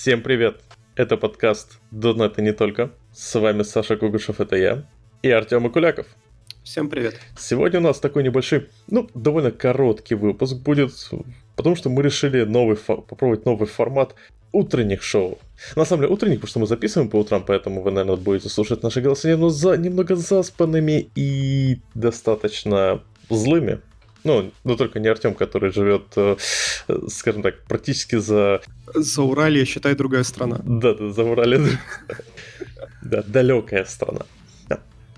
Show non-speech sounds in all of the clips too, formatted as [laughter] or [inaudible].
Всем привет! Это подкаст «Донат и не только». С вами Саша Кугушев, это я, и Артем Акуляков. Всем привет. Сегодня у нас такой небольшой, ну, довольно короткий выпуск будет, потому что мы решили новый попробовать новый формат утренних шоу. На самом деле утренних, потому что мы записываем по утрам, поэтому вы, наверное, будете слушать наши голоса но за, немного заспанными и достаточно злыми. Ну, но только не Артем, который живет, э, скажем так, практически за... За Урале, считай, другая страна. Да, да, за Урале. Да, далекая страна.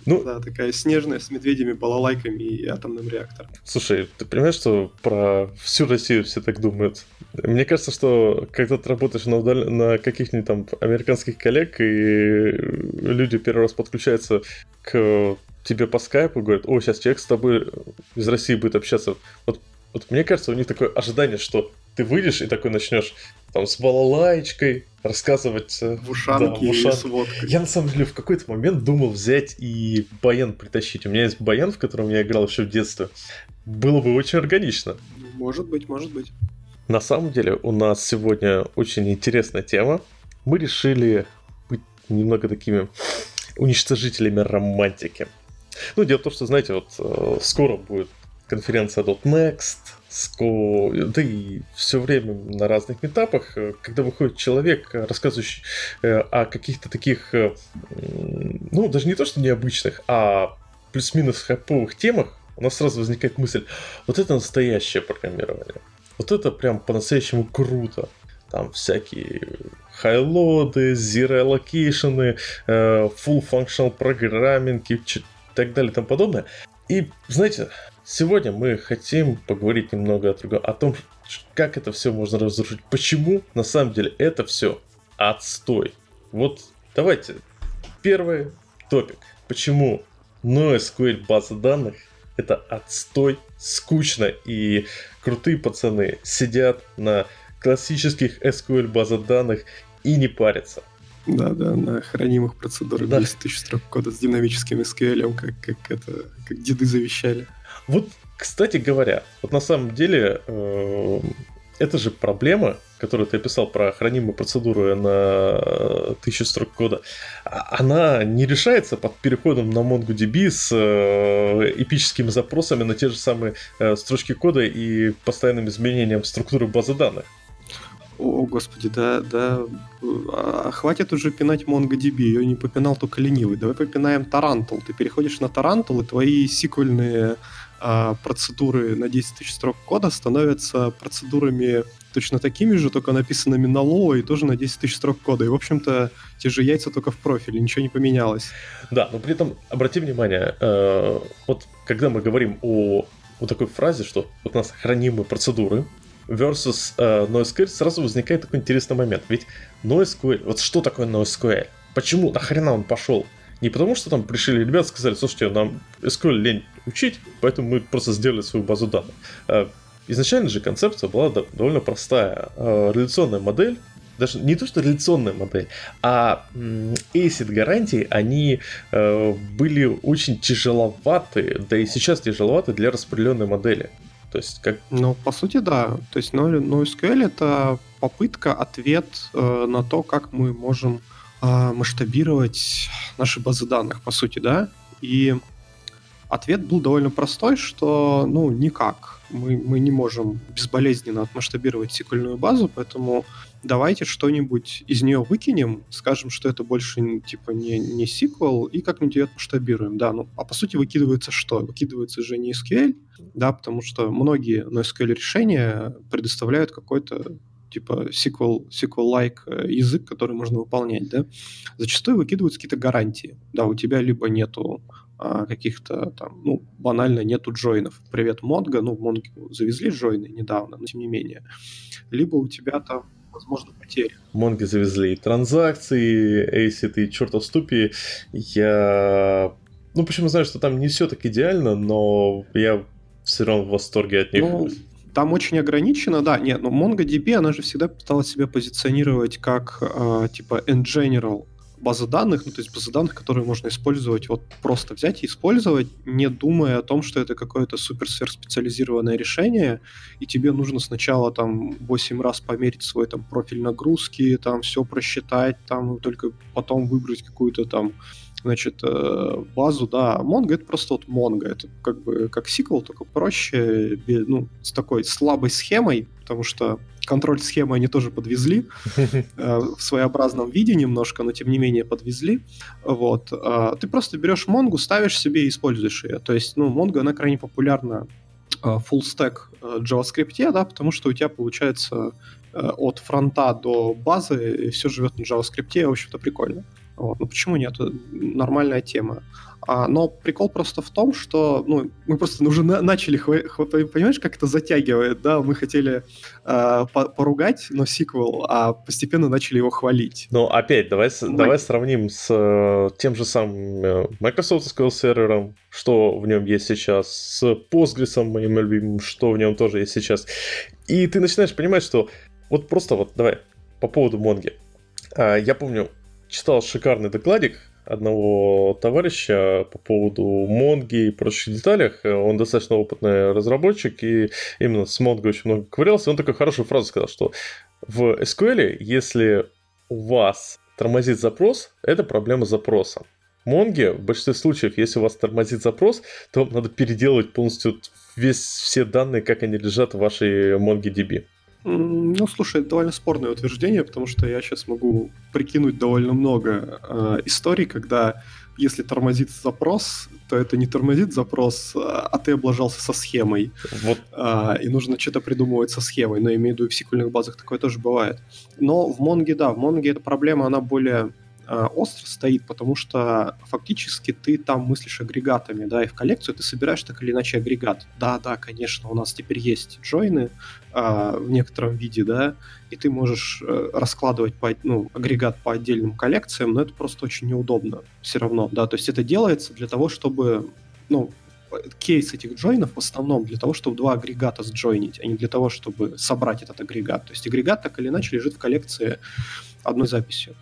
Ну, да, такая снежная с медведями, балалайками и атомным реактором. Слушай, ты понимаешь, что про всю Россию все так думают? Мне кажется, что когда ты работаешь на, удал... на каких-нибудь там американских коллег, и люди первый раз подключаются к тебе по скайпу, говорят, о, сейчас человек с тобой из России будет общаться. Вот, вот мне кажется, у них такое ожидание, что ты выйдешь и такой начнешь там с балалайчкой рассказывать. Э, в ушанке да, в ушан... с водкой. Я на самом деле в какой-то момент думал взять и баян притащить. У меня есть баян, в котором я играл еще в детстве. Было бы очень органично. Может быть, может быть. На самом деле у нас сегодня очень интересная тема. Мы решили быть немного такими уничтожителями романтики. Ну, дело в том, что, знаете, вот э, скоро будет конференция .next, да и все время на разных этапах, э, когда выходит человек, э, рассказывающий о каких-то таких, ну, даже не то, что необычных, а плюс-минус хайповых темах, у нас сразу возникает мысль, вот это настоящее программирование. Вот это прям по-настоящему круто. Там всякие хайлоды, zero allocation, full functional programming и так далее и тому подобное. И, знаете, Сегодня мы хотим поговорить немного о другом, о том, как это все можно разрушить, почему на самом деле это все отстой. Вот давайте, первый топик. Почему NoSQL база данных это отстой, скучно и крутые пацаны сидят на классических SQL базах данных и не парятся. Да, да, на хранимых процедурах да. 10 тысяч строк кода с динамическим SQL, как, как это, как деды завещали. Вот, кстати говоря, вот на самом деле э, это же проблема, которую ты описал про хранимую процедуру на тысячу строк кода, а, она не решается под переходом на MongoDB с э, эпическими запросами на те же самые э, строчки кода и постоянным изменением структуры базы данных. О, господи, да, да. А, хватит уже пинать MongoDB, ее не попинал только ленивый. Давай попинаем Tarantul. Ты переходишь на Tarantul, и твои сиквельные а, процедуры на 10 тысяч строк кода становятся процедурами точно такими же, только написанными на Lua и тоже на 10 тысяч строк кода. И, в общем-то, те же яйца только в профиле, ничего не поменялось. Да, но при этом, обрати внимание, э, вот когда мы говорим о вот такой фразе, что вот у нас хранимые процедуры, versus э, NoSQL, сразу возникает такой интересный момент. Ведь NoSQL, вот что такое NoSQL? Почему, нахрена он пошел? Не потому, что там пришли ребята сказали, слушайте, нам SQL лень учить, поэтому мы просто сделали свою базу данных. Э, изначально же концепция была довольно простая. Э, реляционная модель, даже не то, что реляционная модель, а ACID гарантии, они э, были очень тяжеловаты, да и сейчас тяжеловаты для распределенной модели. То есть как... Ну, по сути, да. То есть NoSQL это попытка, ответ э, на то, как мы можем э, масштабировать наши базы данных, по сути, да. И ответ был довольно простой, что, ну, никак. Мы, мы не можем безболезненно отмасштабировать сиквельную базу, поэтому давайте что-нибудь из нее выкинем, скажем, что это больше типа не, не сиквел, и как-нибудь ее масштабируем. Да, ну, а по сути выкидывается что? Выкидывается же не SQL, да, потому что многие NoSQL решения предоставляют какой-то типа SQL, SQL-like э, язык, который можно выполнять, да, зачастую выкидываются какие-то гарантии. Да, у тебя либо нету каких-то там, ну, банально нету джойнов. Привет, Монго, ну, Монго завезли джойны недавно, но тем не менее. Либо у тебя там возможно, потери. Монги завезли и транзакции, ACID и чертов ступи. Я... Ну, почему знаю, что там не все так идеально, но я все равно в восторге от них. Ну, там очень ограничено, да, нет, но MongoDB, она же всегда пыталась себя позиционировать как, э, типа, in general базы данных, ну, то есть базы данных, которые можно использовать, вот просто взять и использовать, не думая о том, что это какое-то супер-сверхспециализированное решение, и тебе нужно сначала там 8 раз померить свой там профиль нагрузки, там все просчитать, там только потом выбрать какую-то там значит, э, базу, да, Mongo это просто вот Mongo, это как бы как сиквел, только проще, ну, с такой слабой схемой, потому что контроль схемы они тоже подвезли [laughs] э, в своеобразном виде немножко, но тем не менее подвезли. Вот. Э, ты просто берешь Mongo, ставишь себе и используешь ее. То есть, ну, Mongo, она крайне популярна full stack JavaScript, да, потому что у тебя получается от фронта до базы все живет на JavaScript, в общем-то, прикольно. Вот. Ну почему нет? Нормальная тема. А, но прикол просто в том, что ну, мы просто уже на- начали, понимаешь, как это затягивает, да? Мы хотели э, по- поругать, но сиквел, а постепенно начали его хвалить. Ну, опять, давай, мы... давай сравним с э, тем же самым э, Microsoft SQL сервером, что в нем есть сейчас, с Postgres, моим любимым, что в нем тоже есть сейчас. И ты начинаешь понимать, что вот просто вот, давай, по поводу Монги. Э, я помню, читал шикарный докладик одного товарища по поводу Монги и прочих деталях. Он достаточно опытный разработчик, и именно с Монго очень много ковырялся. Он такую хорошую фразу сказал, что в SQL, если у вас тормозит запрос, это проблема запроса. Монге в большинстве случаев, если у вас тормозит запрос, то надо переделывать полностью весь, все данные, как они лежат в вашей MongoDB. Ну, слушай, это довольно спорное утверждение, потому что я сейчас могу прикинуть довольно много э, историй, когда если тормозит запрос, то это не тормозит запрос, а ты облажался со схемой. Вот. А, и нужно что-то придумывать со схемой. Но имею в виду, в сиквельных базах такое тоже бывает. Но в Монге, да, в Монге эта проблема, она более Э, остро стоит, потому что фактически ты там мыслишь агрегатами, да, и в коллекцию ты собираешь так или иначе агрегат. Да, да, конечно, у нас теперь есть джойны а, в некотором виде, да, и ты можешь а, раскладывать по, ну, агрегат по отдельным коллекциям, но это просто очень неудобно все равно, да, то есть это делается для того, чтобы, ну, кейс этих джойнов в основном для того, чтобы два агрегата сджойнить, а не для того, чтобы собрать этот агрегат. То есть агрегат так или иначе лежит в коллекции одной записью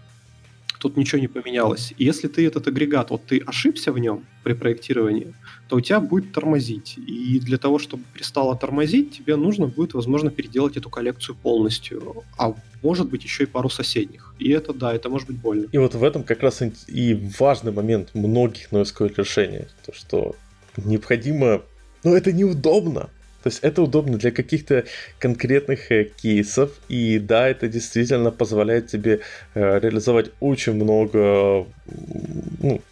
тут ничего не поменялось. И если ты этот агрегат, вот ты ошибся в нем при проектировании, то у тебя будет тормозить. И для того, чтобы перестало тормозить, тебе нужно будет, возможно, переделать эту коллекцию полностью. А может быть еще и пару соседних. И это, да, это может быть больно. И вот в этом как раз и важный момент многих NoSQL решений. То, что необходимо... Но это неудобно. То есть это удобно для каких-то конкретных э, кейсов, и да, это действительно позволяет тебе э, реализовать очень много, ну,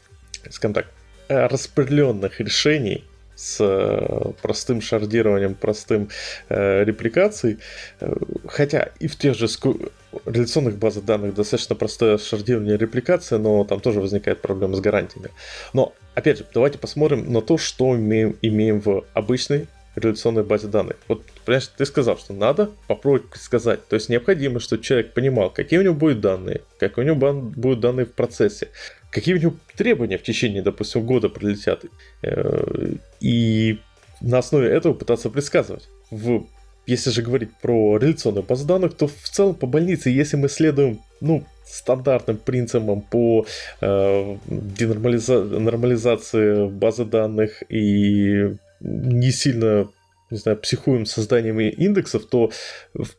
скажем так, э, распределенных решений с простым шардированием, простым э, репликацией. Хотя и в тех же ску- реляционных базах данных достаточно простое шардирование репликация, но там тоже возникает проблема с гарантиями. Но, опять же, давайте посмотрим на то, что имеем, имеем в обычной реляционной базе данных. Вот, понимаешь, ты сказал, что надо попробовать предсказать. То есть необходимо, чтобы человек понимал, какие у него будут данные, как у него будут данные в процессе, какие у него требования в течение, допустим, года прилетят. Э, и на основе этого пытаться предсказывать. В, если же говорить про реляционную базу данных, то в целом по больнице, если мы следуем ну, стандартным принципам по э, денормализации базы данных и не сильно не знаю, психуем созданием индексов, то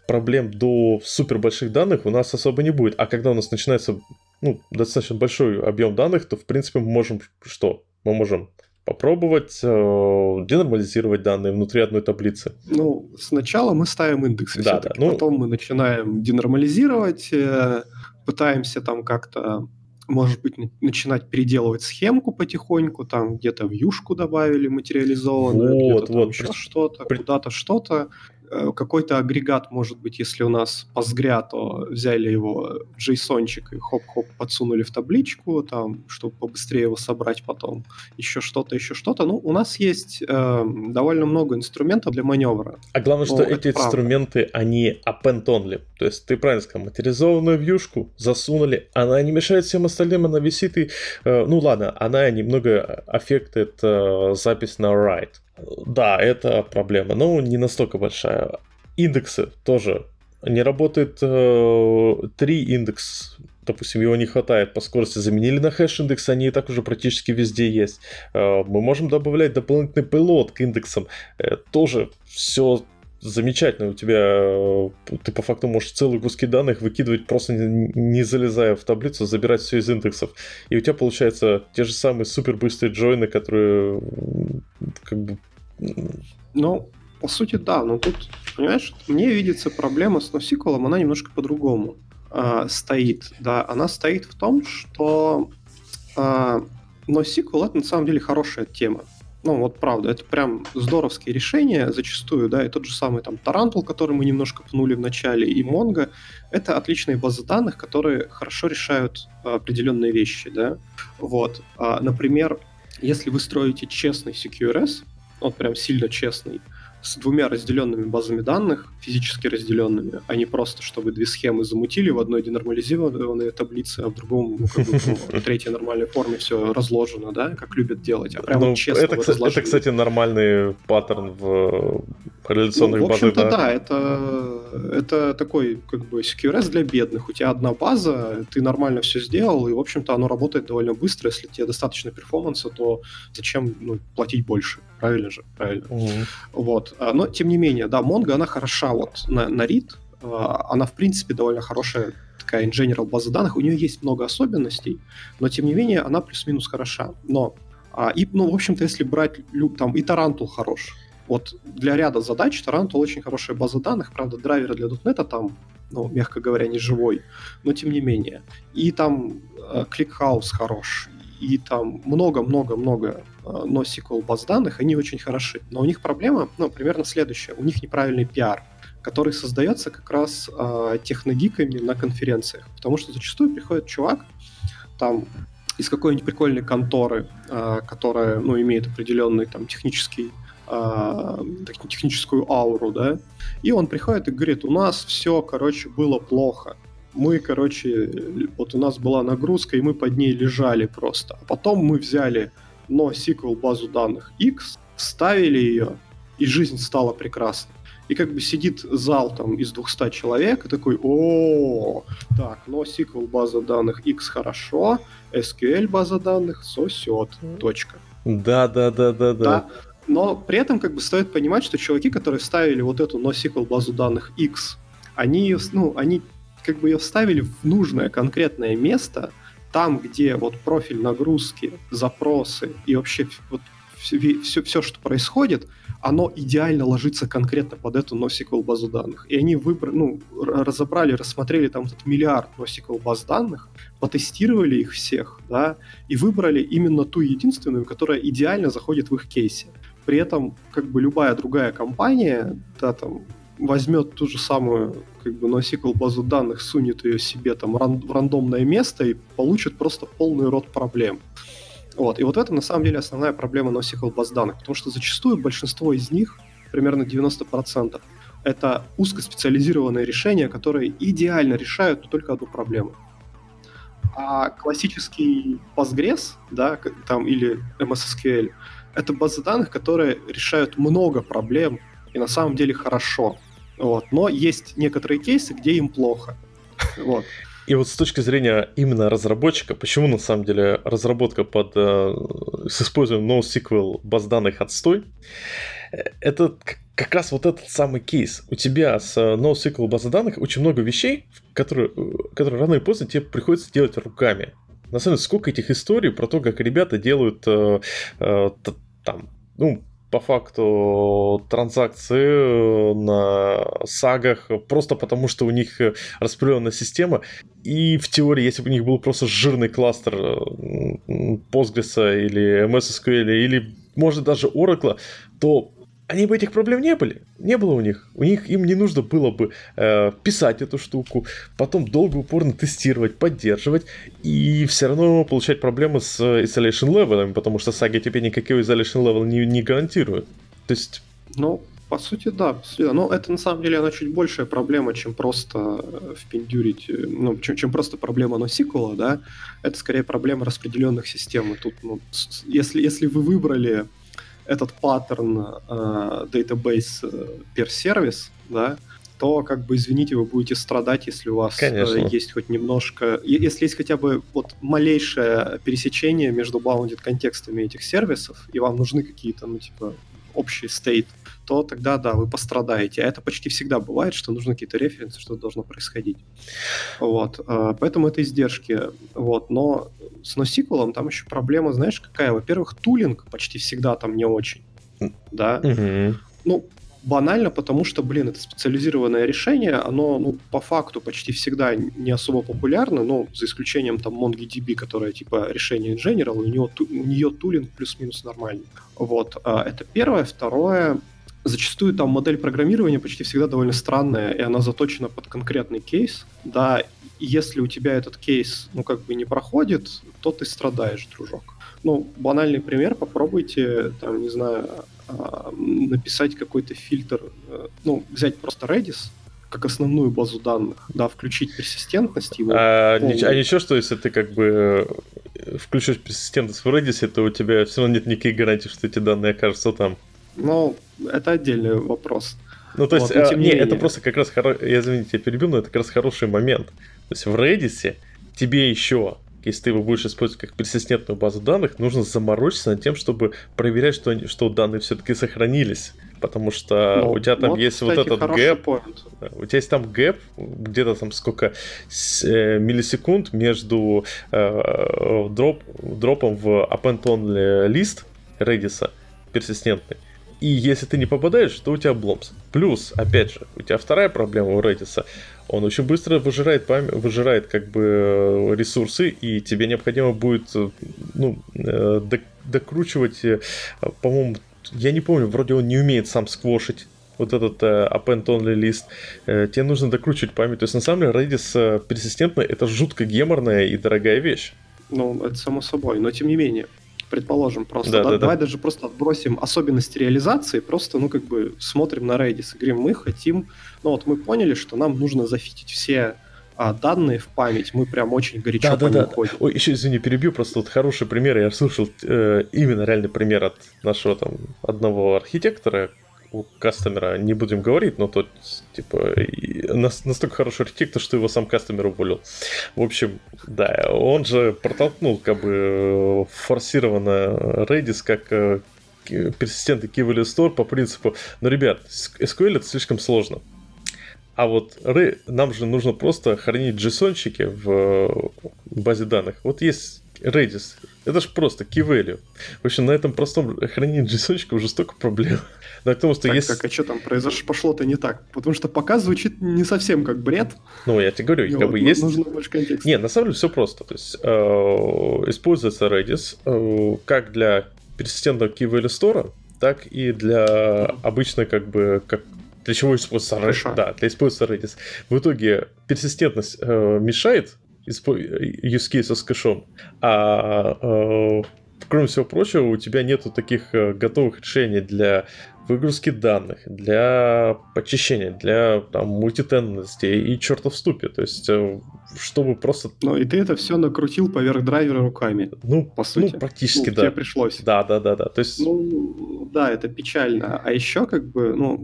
проблем до супер больших данных у нас особо не будет. А когда у нас начинается ну, достаточно большой объем данных, то в принципе мы можем что? Мы можем попробовать э, денормализировать данные внутри одной таблицы. Ну, сначала мы ставим индексы, да, да, ну... потом мы начинаем денормализировать, э, пытаемся там как-то может быть, начинать переделывать схемку потихоньку, там где-то в юшку добавили материализованную, вот, где-то вот. еще что-то, При... куда-то что-то. Э, какой-то агрегат, может быть, если у нас Postgre, то взяли его json и хоп-хоп подсунули в табличку, там, чтобы побыстрее его собрать потом. Еще что-то, еще что-то. Ну, у нас есть э, довольно много инструментов для маневра. А главное, что эти правда. инструменты, они append only. То есть ты правильно сказал, материализованную вьюшку засунули, она не мешает всем остальным, она висит и... Э, ну ладно, она немного аффектит э, запись на write да, это проблема, но не настолько большая. Индексы тоже. Не работает э, три индекс допустим, его не хватает по скорости, заменили на хэш-индекс, они и так уже практически везде есть. Э, мы можем добавлять дополнительный пилот к индексам. Э, тоже все замечательно. У тебя ты по факту можешь целые куски данных выкидывать, просто не залезая в таблицу, забирать все из индексов. И у тебя получается те же самые супер быстрые джойны, которые как бы... Ну, по сути, да, но тут, понимаешь, мне видится проблема с NoSQL, она немножко по-другому э, стоит. Да, она стоит в том, что э, NoSQL это на самом деле хорошая тема. Ну, вот правда, это прям здоровские решения зачастую, да, и тот же самый там Tarantul, который мы немножко пнули в начале, и Mongo, это отличные базы данных, которые хорошо решают определенные вещи, да. Вот, а, например, если вы строите честный CQRS, вот прям сильно честный, с двумя разделенными базами данных, физически разделенными, а не просто, чтобы две схемы замутили в одной денормализированной таблице, а в другом, ну, как бы, ну, в третьей нормальной форме все разложено, да, как любят делать, а прям ну, честно это, это, кстати, нормальный паттерн в реляционных ну, в общем-то, базах. да, это, это такой, как бы, CQRS для бедных. У тебя одна база, ты нормально все сделал, и, в общем-то, оно работает довольно быстро. Если тебе достаточно перформанса, то зачем ну, платить больше? Правильно же? Правильно. Угу. Вот. А, но, тем не менее, да, Mongo, она хороша вот на, на read, а, она, в принципе, довольно хорошая такая general база данных. У нее есть много особенностей, но, тем не менее, она плюс-минус хороша. Но, а, и, ну, в общем-то, если брать, там, и Tarantool хорош. Вот для ряда задач Tarantool очень хорошая база данных. Правда, драйверы для .NET там, ну, мягко говоря, не живой, но тем не менее. И там э, ClickHouse хорош, и там много-много-много э, NoSQL баз данных, они очень хороши. Но у них проблема, ну, примерно следующая. У них неправильный пиар, который создается как раз э, техногиками на конференциях. Потому что зачастую приходит чувак, там, из какой-нибудь прикольной конторы, э, которая, ну, имеет определенный там технический э, техническую ауру, да, и он приходит и говорит, у нас все, короче, было плохо, мы, короче, вот у нас была нагрузка, и мы под ней лежали просто. А потом мы взяли NoSQL базу данных X, вставили ее, и жизнь стала прекрасной. И как бы сидит зал там из 200 человек и такой, о, так, NoSQL база данных X хорошо, SQL база данных сосет, точка. Да, да, да, да, да. Но при этом как бы стоит понимать, что чуваки, которые ставили вот эту NoSQL базу данных X, они, ну, они как бы ее вставили в нужное конкретное место, там, где вот профиль нагрузки, запросы и вообще вот все, все, все, что происходит, оно идеально ложится конкретно под эту NoSQL базу данных. И они выбрали, ну, разобрали, рассмотрели там этот миллиард NoSQL баз данных, потестировали их всех, да, и выбрали именно ту единственную, которая идеально заходит в их кейсе. При этом, как бы любая другая компания, да, там, возьмет ту же самую как бы NoSQL базу данных, сунет ее себе там в рандомное место и получит просто полный рот проблем. Вот. И вот это на самом деле основная проблема NoSQL баз данных, потому что зачастую большинство из них, примерно 90%, это узкоспециализированные решения, которые идеально решают только одну проблему. А классический Postgres, да, там, или MS это базы данных, которые решают много проблем и на самом деле хорошо. Вот. Но есть некоторые кейсы, где им плохо. Вот. И вот с точки зрения именно разработчика, почему на самом деле разработка под, э, с использованием NoSQL баз данных отстой, это как раз вот этот самый кейс. У тебя с э, NoSQL базой данных очень много вещей, которые, э, которые рано или поздно тебе приходится делать руками. На самом деле, сколько этих историй про то, как ребята делают э, э, там, ну, по факту транзакции на сагах просто потому, что у них распределенная система. И в теории, если бы у них был просто жирный кластер Postgres или MS SQL или может даже Oracle, то они бы этих проблем не были. Не было у них. У них им не нужно было бы э, писать эту штуку, потом долго упорно тестировать, поддерживать, и все равно получать проблемы с isolation level, потому что сага тебе никакой isolation level не, не гарантирует. То есть... Ну, по сути, да. Но это на самом деле она чуть большая проблема, чем просто э, впендюрить, э, ну, чем, чем просто проблема NoSQL, да. Это скорее проблема распределенных систем. И тут, ну, если, если вы выбрали этот паттерн э, database per service, да, то, как бы, извините, вы будете страдать, если у вас э, Конечно. есть хоть немножко... Если есть хотя бы вот малейшее пересечение между bounded контекстами этих сервисов, и вам нужны какие-то, ну, типа, общий стейт, то тогда, да, вы пострадаете. А это почти всегда бывает, что нужны какие-то референсы, что должно происходить. Вот. Э, поэтому это издержки. Вот. Но с NoSQL там еще проблема, знаешь, какая? Во-первых, тулинг почти всегда там не очень. Да? Угу. Ну, банально, потому что, блин, это специализированное решение, оно, ну, по факту почти всегда не особо популярно, ну, за исключением там MongoDB, которая типа решение General, у нее, у нее тулинг плюс-минус нормальный. Вот, а, это первое. Второе, зачастую там модель программирования почти всегда довольно странная, и она заточена под конкретный кейс, да, и если у тебя этот кейс, ну, как бы не проходит, то ты страдаешь, дружок. Ну, банальный пример, попробуйте, там, не знаю, а, написать какой-то фильтр, э, ну, взять просто Redis, как основную базу данных, да, включить персистентность его. А, а ничего, что если ты как бы э, включишь персистентность в Redis, то у тебя все равно нет никаких гарантий, что эти данные окажутся там. Ну, это отдельный вопрос. Ну, то есть, вот, а, не, это просто как раз, хоро... я извините, я перебил, но это как раз хороший момент. То есть в Redis тебе еще если ты его будешь использовать как персистентную базу данных, нужно заморочиться над тем, чтобы проверять, что, они, что данные все-таки сохранились. Потому что ну, у тебя там вот, есть кстати, вот этот gap. У тебя есть там gap, где-то там сколько с, э, миллисекунд между э, дроп, дропом в append only list Redis персистентный. И если ты не попадаешь, то у тебя бломс. Плюс, опять же, у тебя вторая проблема у Redis он очень быстро выжирает, память, выжирает как бы э, ресурсы, и тебе необходимо будет э, ну, э, докручивать, по-моему, я не помню, вроде он не умеет сам сквошить вот этот uh, append only лист, uh, тебе нужно докручивать память. То есть, на самом деле, Redis uh, персистентно это жутко геморная и дорогая вещь. Ну, это само собой, но тем не менее предположим, просто, да, да, да, давай да. даже просто отбросим особенности реализации, просто, ну, как бы смотрим на Redis и говорим, мы хотим, ну, вот мы поняли, что нам нужно зафитить все а, данные в память, мы прям очень горячо да, по да, да. ходим. Ой, еще, извини, перебью, просто вот хороший пример, я слушал э, именно реальный пример от нашего там одного архитектора, кастомера не будем говорить, но тот, типа, настолько хороший архитектор, что его сам кастомер уволил. В общем, да, он же протолкнул, как бы, форсированно Redis как э, персистентный key store по принципу, ну, ребят, SQL это слишком сложно. А вот нам же нужно просто хранить JSON-чики в базе данных. Вот есть Redis. Это же просто key value. В общем, на этом простом хранении JSON уже столько проблем. [laughs] Да, потому что так, есть... Так, а что там произошло? Пошло-то не так. Потому что пока звучит не совсем как бред. Ну, я тебе говорю, и как вот, бы есть... Нужно больше контекста. Не, на самом деле все просто. То есть, э, используется Redis э, как для персистентного key value store, так и для обычной, как бы, как для чего используется Redis? Да, для используется Redis. В итоге персистентность э, мешает use case с кэшом, а э, кроме всего прочего, у тебя нету таких э, готовых решений для выгрузки данных, для почищения, для там, мультитенности и чертов ступе. То есть, э, чтобы просто... Ну, и ты это все накрутил поверх драйвера руками. Ну, по сути. Ну, практически, ну, да. Тебе пришлось. Да, да, да, да. То есть... Ну, да, это печально. А еще, как бы, ну,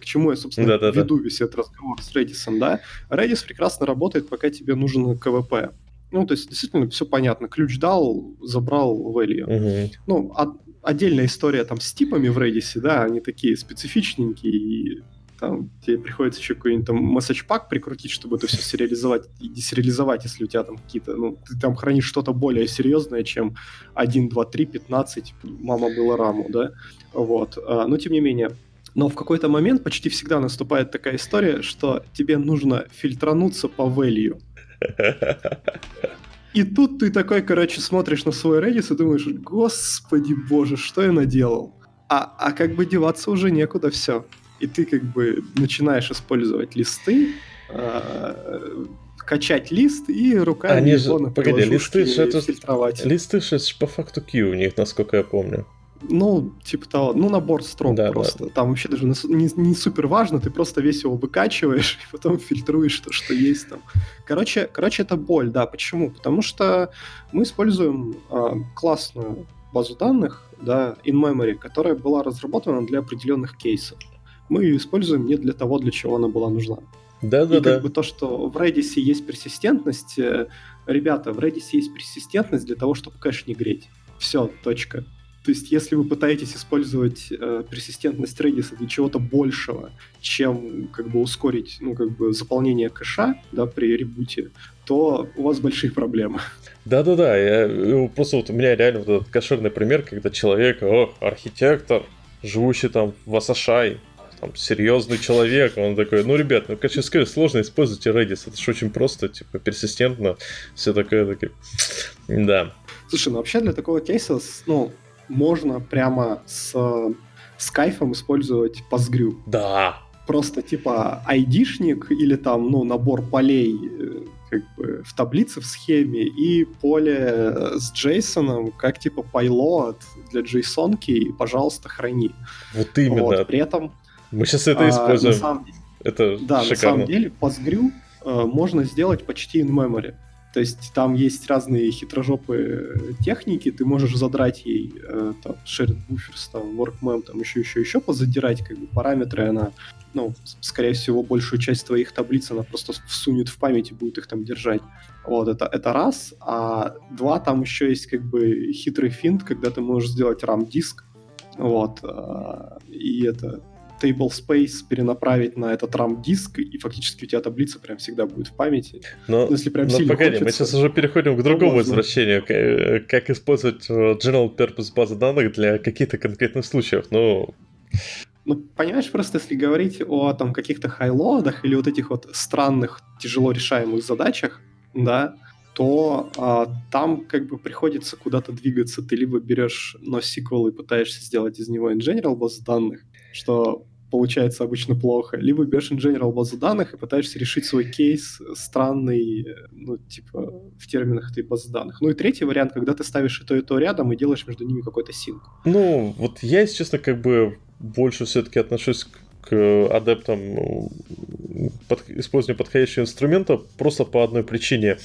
к чему я, собственно, да, да, веду да. весь этот разговор с Redis, да? Redis прекрасно работает, пока тебе нужен КВП. Ну, то есть, действительно, все понятно. Ключ дал, забрал value. Угу. Ну, а отдельная история там с типами в Redis, да, они такие специфичненькие, и там тебе приходится еще какой-нибудь там message pack прикрутить, чтобы это все сериализовать и десериализовать, если у тебя там какие-то, ну, ты там хранишь что-то более серьезное, чем 1, 2, 3, 15, мама была раму, да, вот, а, но тем не менее, но в какой-то момент почти всегда наступает такая история, что тебе нужно фильтрануться по value. [laughs] И тут ты такой, короче, смотришь на свой Redis и думаешь, господи боже, что я наделал? А, а как бы деваться уже некуда все. И ты как бы начинаешь использовать листы, э, качать лист и руками Они же, погоди, листы же это, фильтровать. Листы же по факту Q у них, насколько я помню. Ну, типа того, ну, набор строк да, просто. Да. Там вообще даже не, не супер важно, ты просто весь его выкачиваешь [laughs] и потом фильтруешь то, что есть там. Короче, короче, это боль, да. Почему? Потому что мы используем э, классную базу данных, да, in-memory, которая была разработана для определенных кейсов. мы ее используем не для того, для чего она была нужна. Да, да, и да. как бы то, что в Redis есть персистентность, э, ребята, в Redis есть персистентность для того, чтобы кэш не греть. Все, точка. То есть, если вы пытаетесь использовать э, персистентность Redis для чего-то большего, чем как бы ускорить, ну, как бы заполнение кэша, да, при ребуте, то у вас большие проблемы. Да-да-да, я, э, просто вот у меня реально вот этот кошерный пример, когда человек, о, архитектор, живущий там в Асашай, там, серьезный человек, он такой, ну, ребят, ну, короче, скажи, сложно используйте Redis, это же очень просто, типа, персистентно, все такое, такое, да. Слушай, ну, вообще для такого кейса, ну, можно прямо с, с кайфом использовать PostgreSQL. Да. Просто типа айдишник или там, ну, набор полей э, как бы в таблице в схеме и поле с JSON, как типа payload для JSON, и, пожалуйста, храни. Вот именно. Вот, при этом... Мы сейчас это а, используем. Самом... Это да, шикарно. на самом деле PostgreSQL э, можно сделать почти in memory. То есть там есть разные хитрожопые техники, ты можешь задрать ей э, там, shared buffers, там, workmem, там еще, еще, еще позадирать как бы параметры, она, ну, скорее всего, большую часть твоих таблиц она просто всунет в память и будет их там держать. Вот, это, это раз. А два, там еще есть как бы хитрый финт, когда ты можешь сделать RAM-диск, вот, э, и это table space перенаправить на этот RAM-диск, и фактически у тебя таблица прям всегда будет в памяти. Но, если прям но сильно погоди, хочется, мы сейчас уже переходим к другому возвращению, э, как использовать э, general purpose базы данных для каких-то конкретных случаев. Ну, ну, понимаешь, просто если говорить о там каких-то хайлоадах или вот этих вот странных, тяжело решаемых задачах, да, то а, там как бы приходится куда-то двигаться. Ты либо берешь NoSQL и пытаешься сделать из него in general базу данных, что получается обычно плохо. Либо берешь general базу данных и пытаешься решить свой кейс странный, ну, типа, в терминах этой базы данных. Ну и третий вариант, когда ты ставишь и то, и то рядом и делаешь между ними какой-то синк. Ну, вот я, если честно, как бы больше все-таки отношусь к адептам под, использования подходящего инструмента просто по одной причине.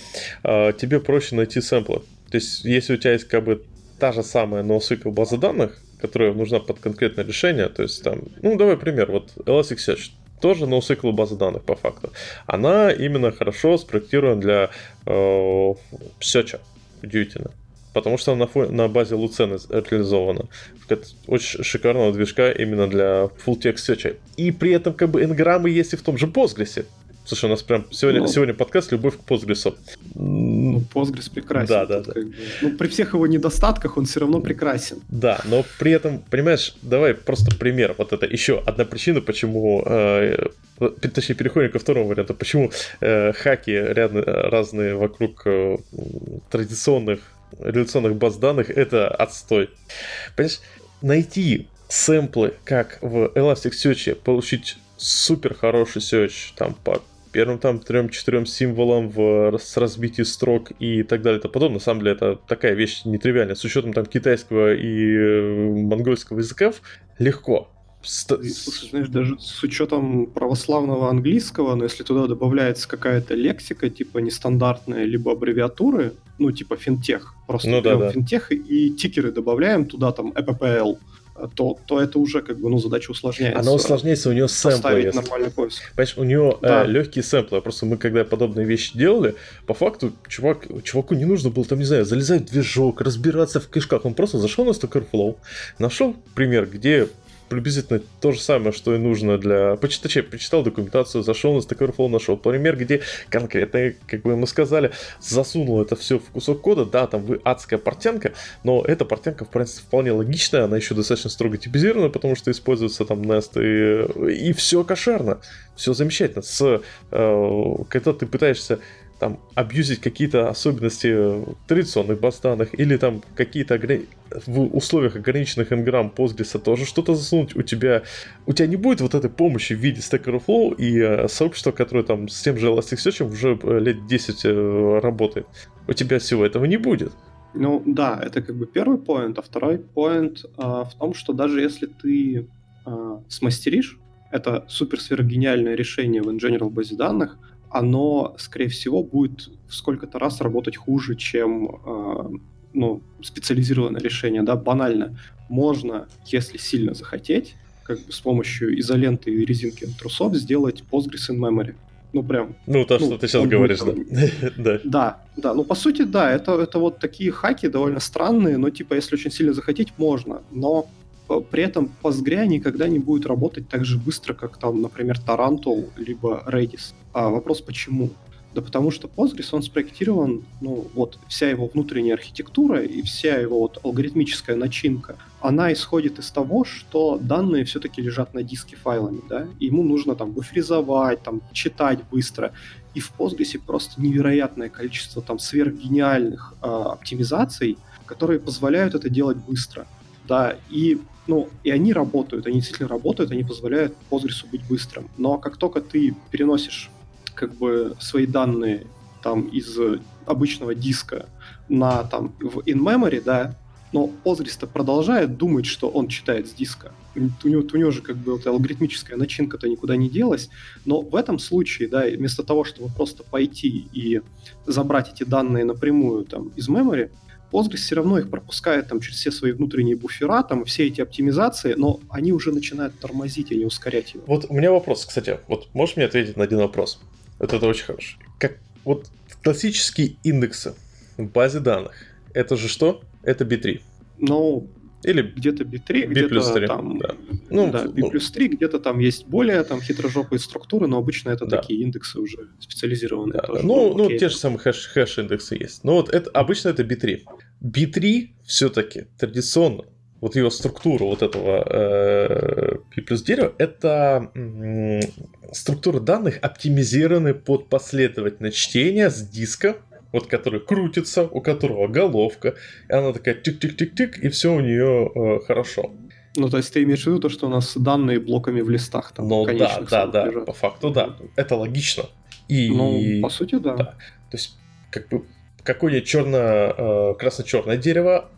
А, тебе проще найти сэмплы. То есть, если у тебя есть как бы та же самая NoSQL база данных, которая нужна под конкретное решение. То есть там, ну давай пример, вот Elasticsearch тоже NoSQL база данных по факту. Она именно хорошо спроектирована для э, search, удивительно. Потому что она на, базе Lucene реализована. Очень шикарного движка именно для full text search. И при этом как бы энграммы есть и в том же Postgres. Слушай, у нас прям сегодня, ну, сегодня подкаст «Любовь к Postgres». Ну, Postgres прекрасен. Да, да, да. Как бы, ну, при всех его недостатках он все равно прекрасен. Да, но при этом, понимаешь, давай просто пример. Вот это еще одна причина, почему... Э, точнее, переходим ко второму варианту. Почему э, хаки рядно, разные вокруг э, традиционных реляционных баз данных — это отстой. Понимаешь, найти сэмплы, как в Elasticsearch получить супер хороший search там по первым там трем-четырем символам в, с разбитием строк и так далее и тому подобное. На самом деле это такая вещь нетривиальная. С учетом там китайского и э, монгольского языков легко. Слушай, знаешь, даже с учетом православного английского, но если туда добавляется какая-то лексика, типа нестандартная, либо аббревиатуры, ну, типа финтех, просто ну, да, да. финтех и тикеры добавляем туда, там, EPPL, то, то это уже как бы, ну, задача усложняется. Она усложняется, у нее сэмплы. Если... нормальный поиск. Понимаешь, у нее да. э, легкие сэмплы. Просто мы, когда подобные вещи делали, по факту чувак, чуваку не нужно было, там, не знаю, залезать в движок, разбираться в кэшках. Он просто зашел на Stack Overflow, нашел пример, где приблизительно то же самое, что и нужно для... Почитачей почитал документацию, зашел на Stack Overflow, нашел пример, где конкретно, как бы мы сказали, засунул это все в кусок кода. Да, там вы адская портянка, но эта портянка, в принципе, вполне логичная, она еще достаточно строго типизирована, потому что используется там Nest, и, и все кошерно, все замечательно. С, э, когда ты пытаешься там абьюзить какие-то особенности традиционных баз данных или там какие-то ограни... в условиях ограниченных инграмм Postgres тоже что-то засунуть, у тебя у тебя не будет вот этой помощи в виде Stack Overflow и э, сообщества, которое там с тем же Elasticsearch уже э, лет 10 э, работает. У тебя всего этого не будет. Ну да, это как бы первый поинт, а второй поинт э, в том, что даже если ты э, смастеришь это супер сверхгениальное решение в in-general базе данных, оно, скорее всего, будет в сколько-то раз работать хуже, чем э, ну, специализированное решение. Да? Банально. Можно, если сильно захотеть, как бы с помощью изоленты и резинки трусов сделать Postgres in memory. Ну, прям. Ну, то, ну, что ты сейчас говоришь, да. [laughs] да. Да, да. Ну, по сути, да, это, это вот такие хаки довольно странные, но, типа, если очень сильно захотеть, можно. Но при этом Postgre никогда не будет работать так же быстро, как там, например, Tarantul либо Redis. А вопрос почему? Да потому что Postgres, он спроектирован, ну, вот вся его внутренняя архитектура и вся его вот алгоритмическая начинка, она исходит из того, что данные все-таки лежат на диске файлами, да, ему нужно там буферизовать, там, читать быстро. И в Postgres просто невероятное количество там сверхгениальных э, оптимизаций, которые позволяют это делать быстро. Да, и ну, и они работают, они действительно работают, они позволяют Postgres быть быстрым. Но как только ты переносишь как бы свои данные там из обычного диска на там в in-memory, да, но Postgres-то продолжает думать, что он читает с диска. У него, у него же как бы вот алгоритмическая начинка-то никуда не делась. Но в этом случае, да, вместо того, чтобы просто пойти и забрать эти данные напрямую там из memory, Postgres все равно их пропускает там через все свои внутренние буфера, там все эти оптимизации, но они уже начинают тормозить, а не ускорять его. Вот у меня вопрос, кстати. Вот можешь мне ответить на один вопрос? Вот это очень хорошо. Как вот классические индексы в базе данных. Это же что? Это B3. Ну, или где-то B3, B где-то 3, там, да. Ну, да, B ну, плюс 3, где-то там есть более там хитрожопые структуры, но обычно это да. такие индексы уже специализированные. Да, тоже. Ну, ну, те же самые хэш, хэш индексы есть. Но вот это обычно это B3. B3 все-таки традиционно вот его структура вот этого э, B плюс дерева, это э, структура данных оптимизированы под последовательное чтение с диска, вот который крутится, у которого головка, и она такая тик-тик-тик-тик, и все у нее э, хорошо. Ну, то есть ты имеешь в виду то, что у нас данные блоками в листах там Ну да, да, да, лежат. по факту да. Это логично. И... Ну, по сути, да. да. То есть, как бы, какое-нибудь черно, э, красно-черное дерево,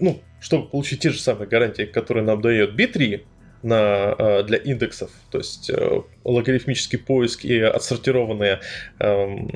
ну, чтобы получить те же самые гарантии, которые нам дает B3 на, э, для индексов, то есть э, логарифмический поиск и отсортированные, эм,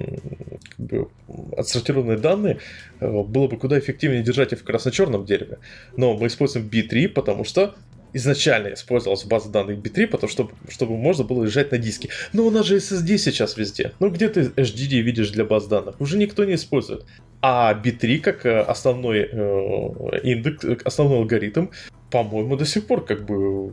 как бы, отсортированные данные, э, было бы куда эффективнее держать их в красно-черном дереве. Но мы используем B3, потому что изначально использовалась база данных B3, потому что, чтобы можно было лежать на диске. Но у нас же SSD сейчас везде. Ну где ты HDD видишь для баз данных? Уже никто не использует. А B3 как основной э, индекс, основной алгоритм, по-моему, до сих пор как бы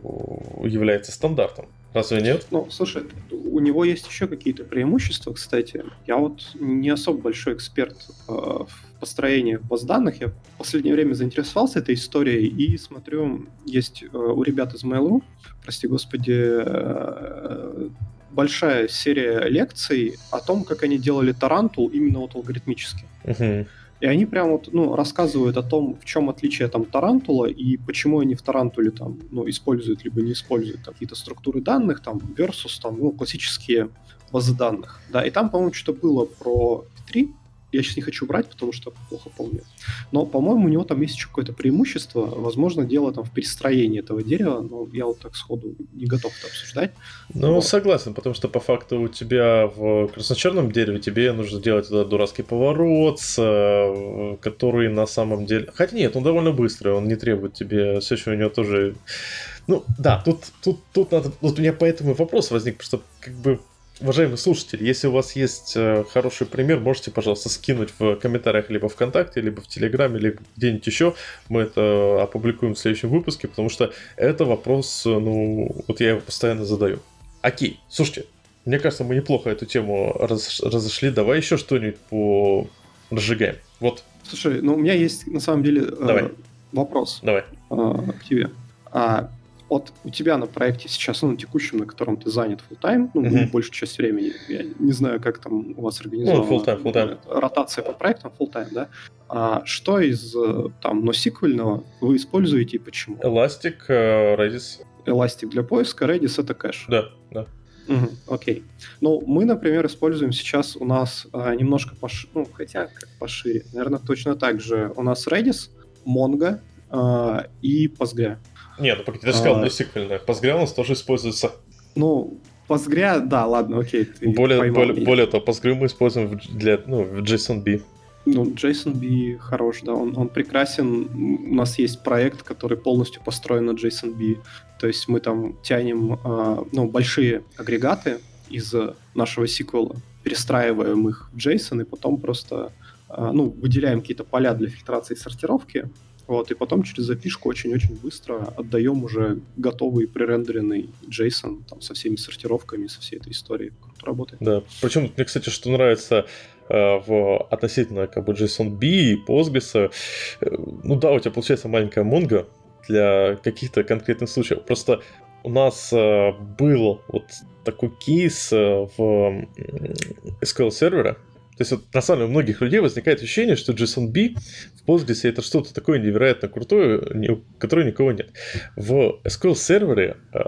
является стандартом. Разве нет? Ну, слушай, у него есть еще какие-то преимущества, кстати. Я вот не особо большой эксперт э, в построении баз данных. Я в последнее время заинтересовался этой историей и смотрю, есть э, у ребят из Mail.ru, прости господи, э, большая серия лекций о том, как они делали Tarantool именно вот алгоритмически. Uh-huh. И они прям вот, ну, рассказывают о том, в чем отличие там тарантула и почему они в тарантуле там, ну, используют либо не используют какие-то структуры данных, там, versus там, ну, классические базы данных. Да, и там, по-моему, что-то было про 3, я сейчас не хочу брать, потому что плохо помню. Но, по-моему, у него там есть еще какое-то преимущество. Возможно, дело там в перестроении этого дерева, но я вот так сходу не готов это обсуждать. Ну, вот. согласен, потому что по факту у тебя в красно-черном дереве тебе нужно делать этот дурацкий поворот, который на самом деле... Хотя нет, он довольно быстрый, он не требует тебе... Все еще у него тоже... Ну, да, тут, тут, тут надо... Вот у меня поэтому вопрос возник, что как бы Уважаемые слушатели, если у вас есть э, хороший пример, можете, пожалуйста, скинуть в комментариях либо ВКонтакте, либо в Телеграме, либо где-нибудь еще. Мы это опубликуем в следующем выпуске, потому что это вопрос, э, ну, вот я его постоянно задаю. Окей, слушайте, мне кажется, мы неплохо эту тему раз, разошли. Давай еще что-нибудь по разжигаем. Вот. Слушай, ну у меня есть на самом деле Давай. Э, вопрос Давай. Э, к тебе. А, вот у тебя на проекте сейчас, ну, на текущем, на котором ты занят full time, ну, mm-hmm. большую часть времени, я не знаю, как там у вас организована ну, full-time, full-time. ротация по проектам full-time, да? А что из э, там NoSQL вы используете и почему? Elastic, uh, Redis. Elastic для поиска, Redis это кэш. Да, да. Угу, окей. Ну, мы, например, используем сейчас у нас а, немножко пошире, ну, хотя как пошире, наверное, точно так же. У нас Redis, Mongo а, и Postgre. Не, ну погоди, ты же сказал а... NoSQL. Postgre у нас тоже используется. Ну, Postgre, да, ладно, окей. более, более, более того, Postgre мы используем для, ну, в JSONB. Ну, JSONB хорош, да, он, он прекрасен. У нас есть проект, который полностью построен на JSONB. То есть мы там тянем э, ну, большие агрегаты из нашего сиквела, перестраиваем их в JSON и потом просто э, ну, выделяем какие-то поля для фильтрации и сортировки, вот, и потом через запишку очень-очень быстро отдаем уже готовый пререндеренный JSON там, со всеми сортировками, со всей этой историей. Круто работает. Да, причем мне, кстати, что нравится э, в относительно как бы JSON-B и Postgres, э, ну да, у тебя получается маленькая Mongo для каких-то конкретных случаев. Просто у нас э, был вот такой кейс в SQL сервера, то есть вот, на самом деле у многих людей возникает ощущение, что JSON-B в Postgres это что-то такое невероятно крутое, которое никого нет. В SQL сервере э,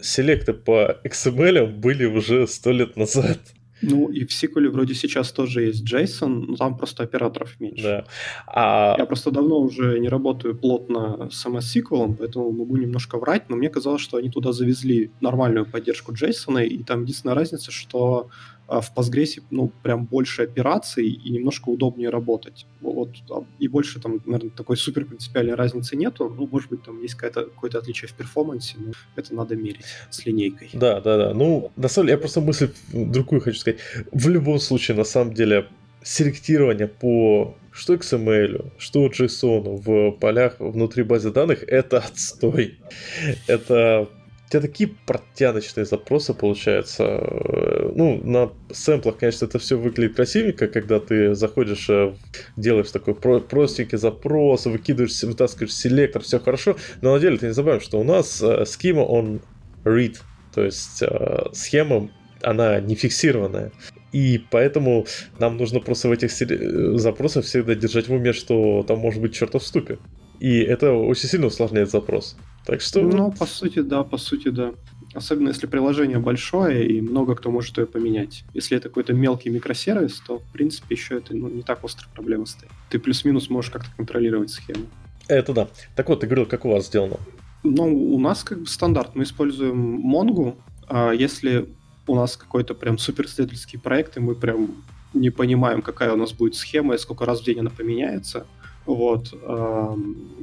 селекты по XML были уже сто лет назад. Ну, и в SQL вроде сейчас тоже есть JSON, но там просто операторов меньше. Да. А... Я просто давно уже не работаю плотно с MS SQL, поэтому могу немножко врать, но мне казалось, что они туда завезли нормальную поддержку JSON, и там единственная разница, что в Postgres, ну, прям больше операций и немножко удобнее работать. Вот, а, и больше там, наверное, такой супер принципиальной разницы нету. Ну, может быть, там есть какое-то, какое-то отличие в перформансе, но это надо мерить с линейкой. Да, да, да. Ну, на самом деле, я просто мысль другую хочу сказать. В любом случае, на самом деле, селектирование по что XML, что JSON в полях внутри базы данных, это отстой. Это тебя такие протяночные запросы получаются. Э, ну, на сэмплах, конечно, это все выглядит красивенько, когда ты заходишь, э, делаешь такой простенький запрос, выкидываешь, вытаскиваешь селектор, все хорошо. Но на деле ты не забываешь, что у нас э, схема, он read, то есть схема, она не фиксированная. И поэтому нам нужно просто в этих запросах всегда держать в уме, что там может быть чертов ступе. И это очень сильно усложняет запрос. Так что... Ну, по сути, да, по сути, да. Особенно если приложение большое и много кто может ее поменять. Если это какой-то мелкий микросервис, то, в принципе, еще это ну, не так остро проблема стоит. Ты плюс-минус можешь как-то контролировать схему. Это да. Так вот, ты говорил, как у вас сделано? Ну, у нас как бы стандарт. Мы используем Mongo. А если у нас какой-то прям суперследовательский проект, и мы прям не понимаем, какая у нас будет схема и сколько раз в день она поменяется, вот.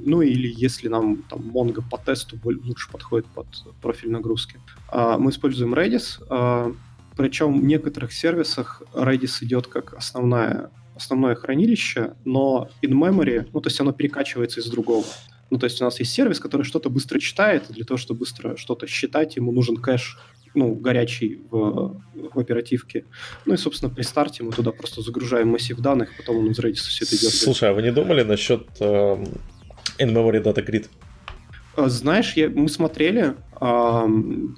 Ну или если нам там Mongo по тесту лучше подходит под профиль нагрузки. А, мы используем Redis, а, причем в некоторых сервисах Redis идет как основная, основное хранилище, но in-memory, ну то есть оно перекачивается из другого. Ну, то есть у нас есть сервис, который что-то быстро читает, и для того, чтобы быстро что-то считать, ему нужен кэш ну, горячий в, в оперативке. Ну и, собственно, при старте мы туда просто загружаем массив данных, потом он из Redis все это идет. Слушай, а вы не думали насчет э, in-memory data grid? А, знаешь, я, мы смотрели, а,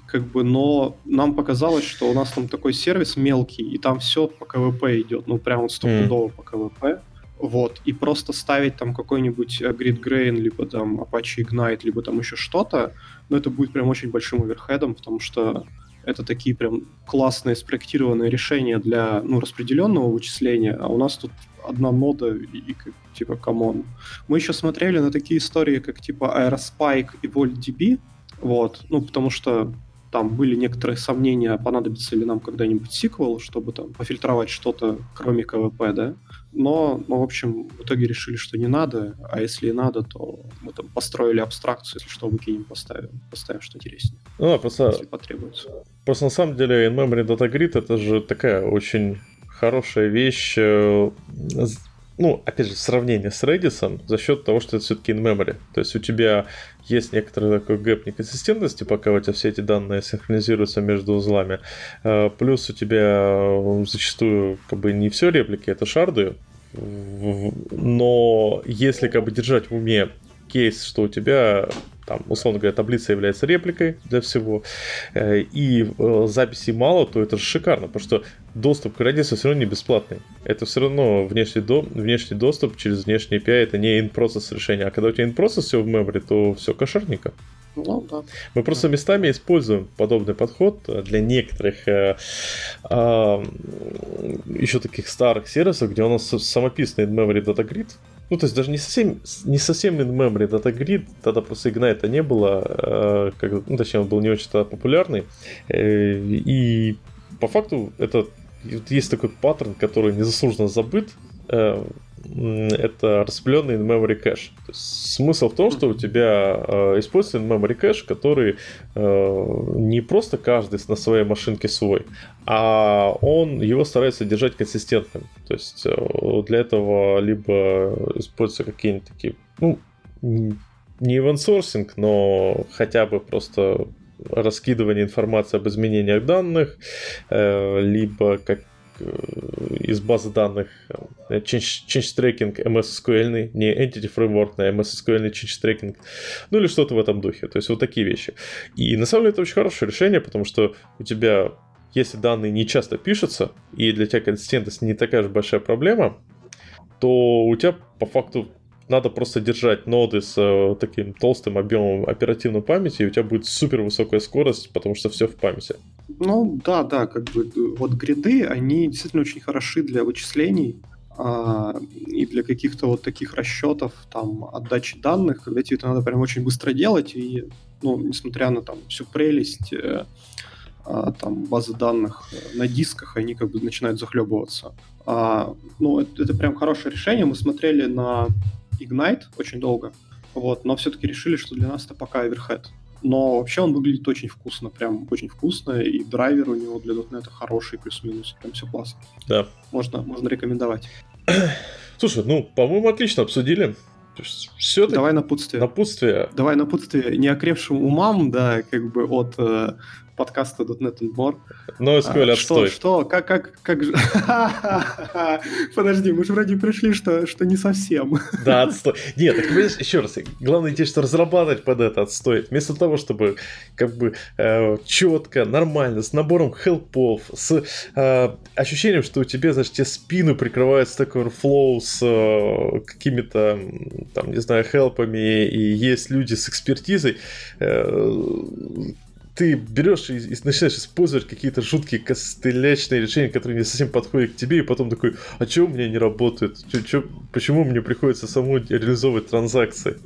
как бы, но нам показалось, что у нас там такой сервис мелкий, и там все по КВП идет, ну прям вот стопудово mm. по КВП. Вот, и просто ставить там какой-нибудь э, GridGain, либо там Apache Ignite, либо там еще что-то, ну это будет прям очень большим overhead ом, потому что это такие прям классные спроектированные решения для ну, распределенного вычисления, а у нас тут одна нода и, и типа come on. Мы еще смотрели на такие истории, как типа Aerospike и VoltDB, вот, ну, потому что там были некоторые сомнения, понадобится ли нам когда-нибудь SQL, чтобы там пофильтровать что-то, кроме KVP, да. Но, ну, в общем, в итоге решили, что не надо, а если и надо, то мы там построили абстракцию, если что, выкинем, поставим, поставим что интереснее. Ну, просто... Если потребуется. Просто на самом деле in-memory data grid это же такая очень хорошая вещь э, ну, опять же, сравнение с Redis за счет того, что это все-таки in-memory. То есть у тебя есть некоторый такой гэп неконсистентности, пока у тебя все эти данные синхронизируются между узлами. Э, плюс у тебя зачастую как бы не все реплики, это шарды. Но если как бы держать в уме кейс, что у тебя там, условно говоря, таблица является репликой для всего, э, и э, записей мало, то это же шикарно, потому что доступ к Redis все равно не бесплатный. Это все равно внешний, до, внешний доступ через внешний API, это не in-process решение. А когда у тебя in-process все в memory, то все кошерненько. Ну, да. Мы просто местами используем подобный подход для некоторых э, э, еще таких старых сервисов, где у нас самописный in-memory data grid, ну, то есть даже не совсем, не совсем in-memory Grid, тогда просто Ignite не было, э, как, ну, точнее, он был не очень популярный. Э, и по факту это есть такой паттерн, который незаслуженно забыт, э, это распределенный in-memory кэш. смысл в том, что у тебя э, используется in-memory кэш, который э, не просто каждый на своей машинке свой, а он его старается держать консистентным. То есть э, для этого либо используются какие-нибудь такие, ну, не event но хотя бы просто раскидывание информации об изменениях данных, э, либо как из базы данных change, change tracking MS SQL, не Entity Framework, на MS SQL change tracking, ну или что-то в этом духе. То есть вот такие вещи. И на самом деле это очень хорошее решение, потому что у тебя, если данные не часто пишутся, и для тебя консистентность не такая же большая проблема, то у тебя по факту надо просто держать ноды с э, таким толстым объемом оперативной памяти, и у тебя будет супер высокая скорость, потому что все в памяти. Ну да, да, как бы вот гриды, они действительно очень хороши для вычислений а, и для каких-то вот таких расчетов, там, отдачи данных, когда тебе это надо прям очень быстро делать, и, ну, несмотря на там всю прелесть э, а, там базы данных на дисках, они как бы начинают захлебываться. А, ну, это, это прям хорошее решение. Мы смотрели на Ignite очень долго, вот, но все-таки решили, что для нас это пока Overhead. Но вообще он выглядит очень вкусно, прям очень вкусно, и драйвер у него для .NET хороший, плюс-минус, прям все классно. Да. Можно, можно рекомендовать. [clears throat] Слушай, ну, по-моему, отлично обсудили. Все Давай напутствие. Напутствие. Давай напутствие неокрепшим умам, да, как бы от э, подкаста .NET and More. Но SQL а, Что, что, как, как, как же... [laughs] Подожди, мы же вроде пришли, что, что не совсем. [laughs] Да, отстой. Нет, так понимаешь, еще раз, главное тебе, что разрабатывать под это отстой. Вместо того, чтобы как бы э, четко, нормально, с набором хелпов, с э, ощущением, что у тебя, значит, тебе спину прикрывает Stack Overflow с э, какими-то, там, не знаю, хелпами, и есть люди с экспертизой, э, ты берешь и, и начинаешь использовать какие-то жуткие костылячные решения, которые не совсем подходят к тебе, и потом такой, а чего у меня не работает? Чё, чё, почему мне приходится самому реализовывать транзакции?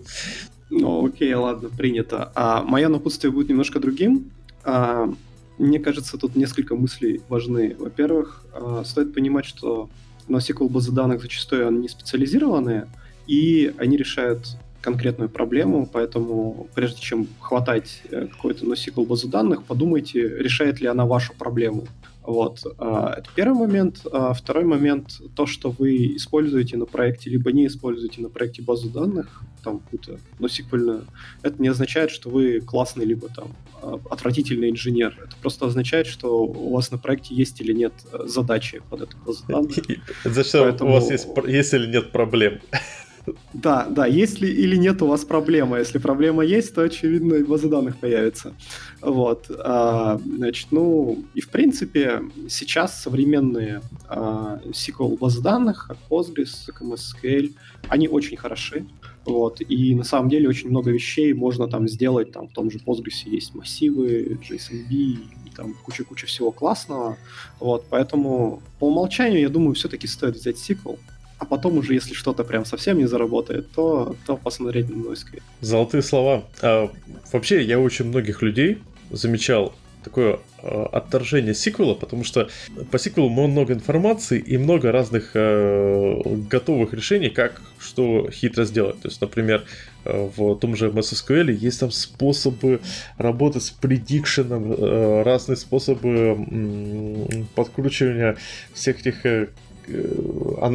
Ну, окей, ладно, принято. А мое напутствие будет немножко другим. А, мне кажется, тут несколько мыслей важны. Во-первых, а, стоит понимать, что NoSQL базы данных зачастую они специализированные, и они решают конкретную проблему, поэтому прежде чем хватать э, какой-то NoSQL базу данных, подумайте, решает ли она вашу проблему. Вот. А, это первый момент. А второй момент, то, что вы используете на проекте, либо не используете на проекте базу данных, там какую-то NoSQL, это не означает, что вы классный, либо там а, отвратительный инженер. Это просто означает, что у вас на проекте есть или нет э, задачи под эту базу данных. [laughs] Зачем Поэтому... у вас есть, есть или нет проблем? [laughs] Да, да, есть ли или нет у вас проблема. Если проблема есть, то, очевидно, и база данных появится. Вот. А, значит, ну, и в принципе, сейчас современные а, SQL базы данных, как Postgres, как MSSQL, они очень хороши. Вот, и на самом деле очень много вещей можно там сделать, там в том же Postgres есть массивы, JSONB, там куча-куча всего классного, вот, поэтому по умолчанию, я думаю, все-таки стоит взять SQL, а потом уже, если что-то прям совсем не заработает, то, то посмотреть на NoSQL. Золотые слова. А, вообще, я очень многих людей замечал такое а, отторжение сиквела, потому что по сиквелу много информации и много разных э, готовых решений, как что хитро сделать. То есть, например, э, в том же MS SQL есть там способы работы с предикшеном, э, разные способы э, подкручивания всех этих э,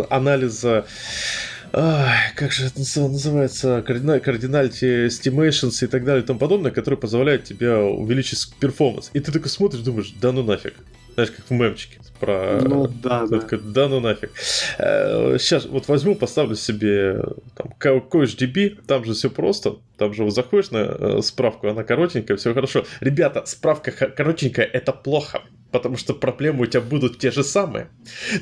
анализа как же это называется, кардинальти estimations и так далее и тому подобное, которые позволяют тебе увеличить перформанс. И ты такой смотришь, думаешь, да ну нафиг. Знаешь, как в мемчике про... Ну, [laughs] да, да. Такой, да ну нафиг. Сейчас э, вот возьму, поставлю себе там CoachDB, там же все просто. Там же вот заходишь на э, справку, она коротенькая, все хорошо. Ребята, справка коротенькая, это плохо, потому что проблемы у тебя будут те же самые.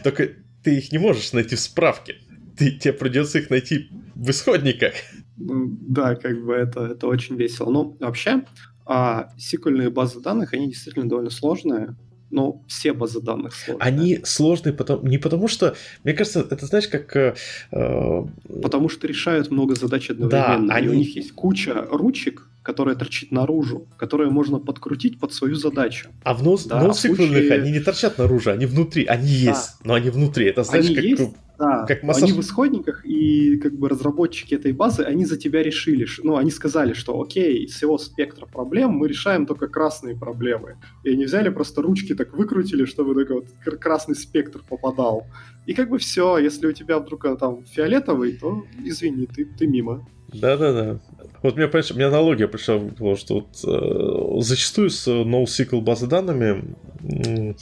Только ты их не можешь найти в справке. Ты, тебе придется их найти в исходниках. Да, как бы это, это очень весело. Ну, вообще, а, сиквельные базы данных, они действительно довольно сложные. Но все базы данных сложные. Они сложные потому, не потому, что, мне кажется, это знаешь, как... Э, э потому что решают много задач одновременно. Да, они... И у них есть куча ручек, которая торчит наружу, которую можно подкрутить под свою задачу. А в нос, да, носиквельных случае... они не торчат наружу, они внутри, они есть, да. но они внутри. Это знаешь, они как... Есть, Да, как массаж... они в исходниках, и как бы разработчики этой базы, они за тебя решили, ну, они сказали, что окей, из всего спектра проблем мы решаем только красные проблемы. И они взяли просто ручки так выкрутили, чтобы такой вот красный спектр попадал. И как бы все, если у тебя вдруг э, там фиолетовый, то извини, ты, ты мимо. Да-да-да. Вот мне, понимаешь, у меня аналогия пришла, потому что вот, э, зачастую с NoSQL базы данными э,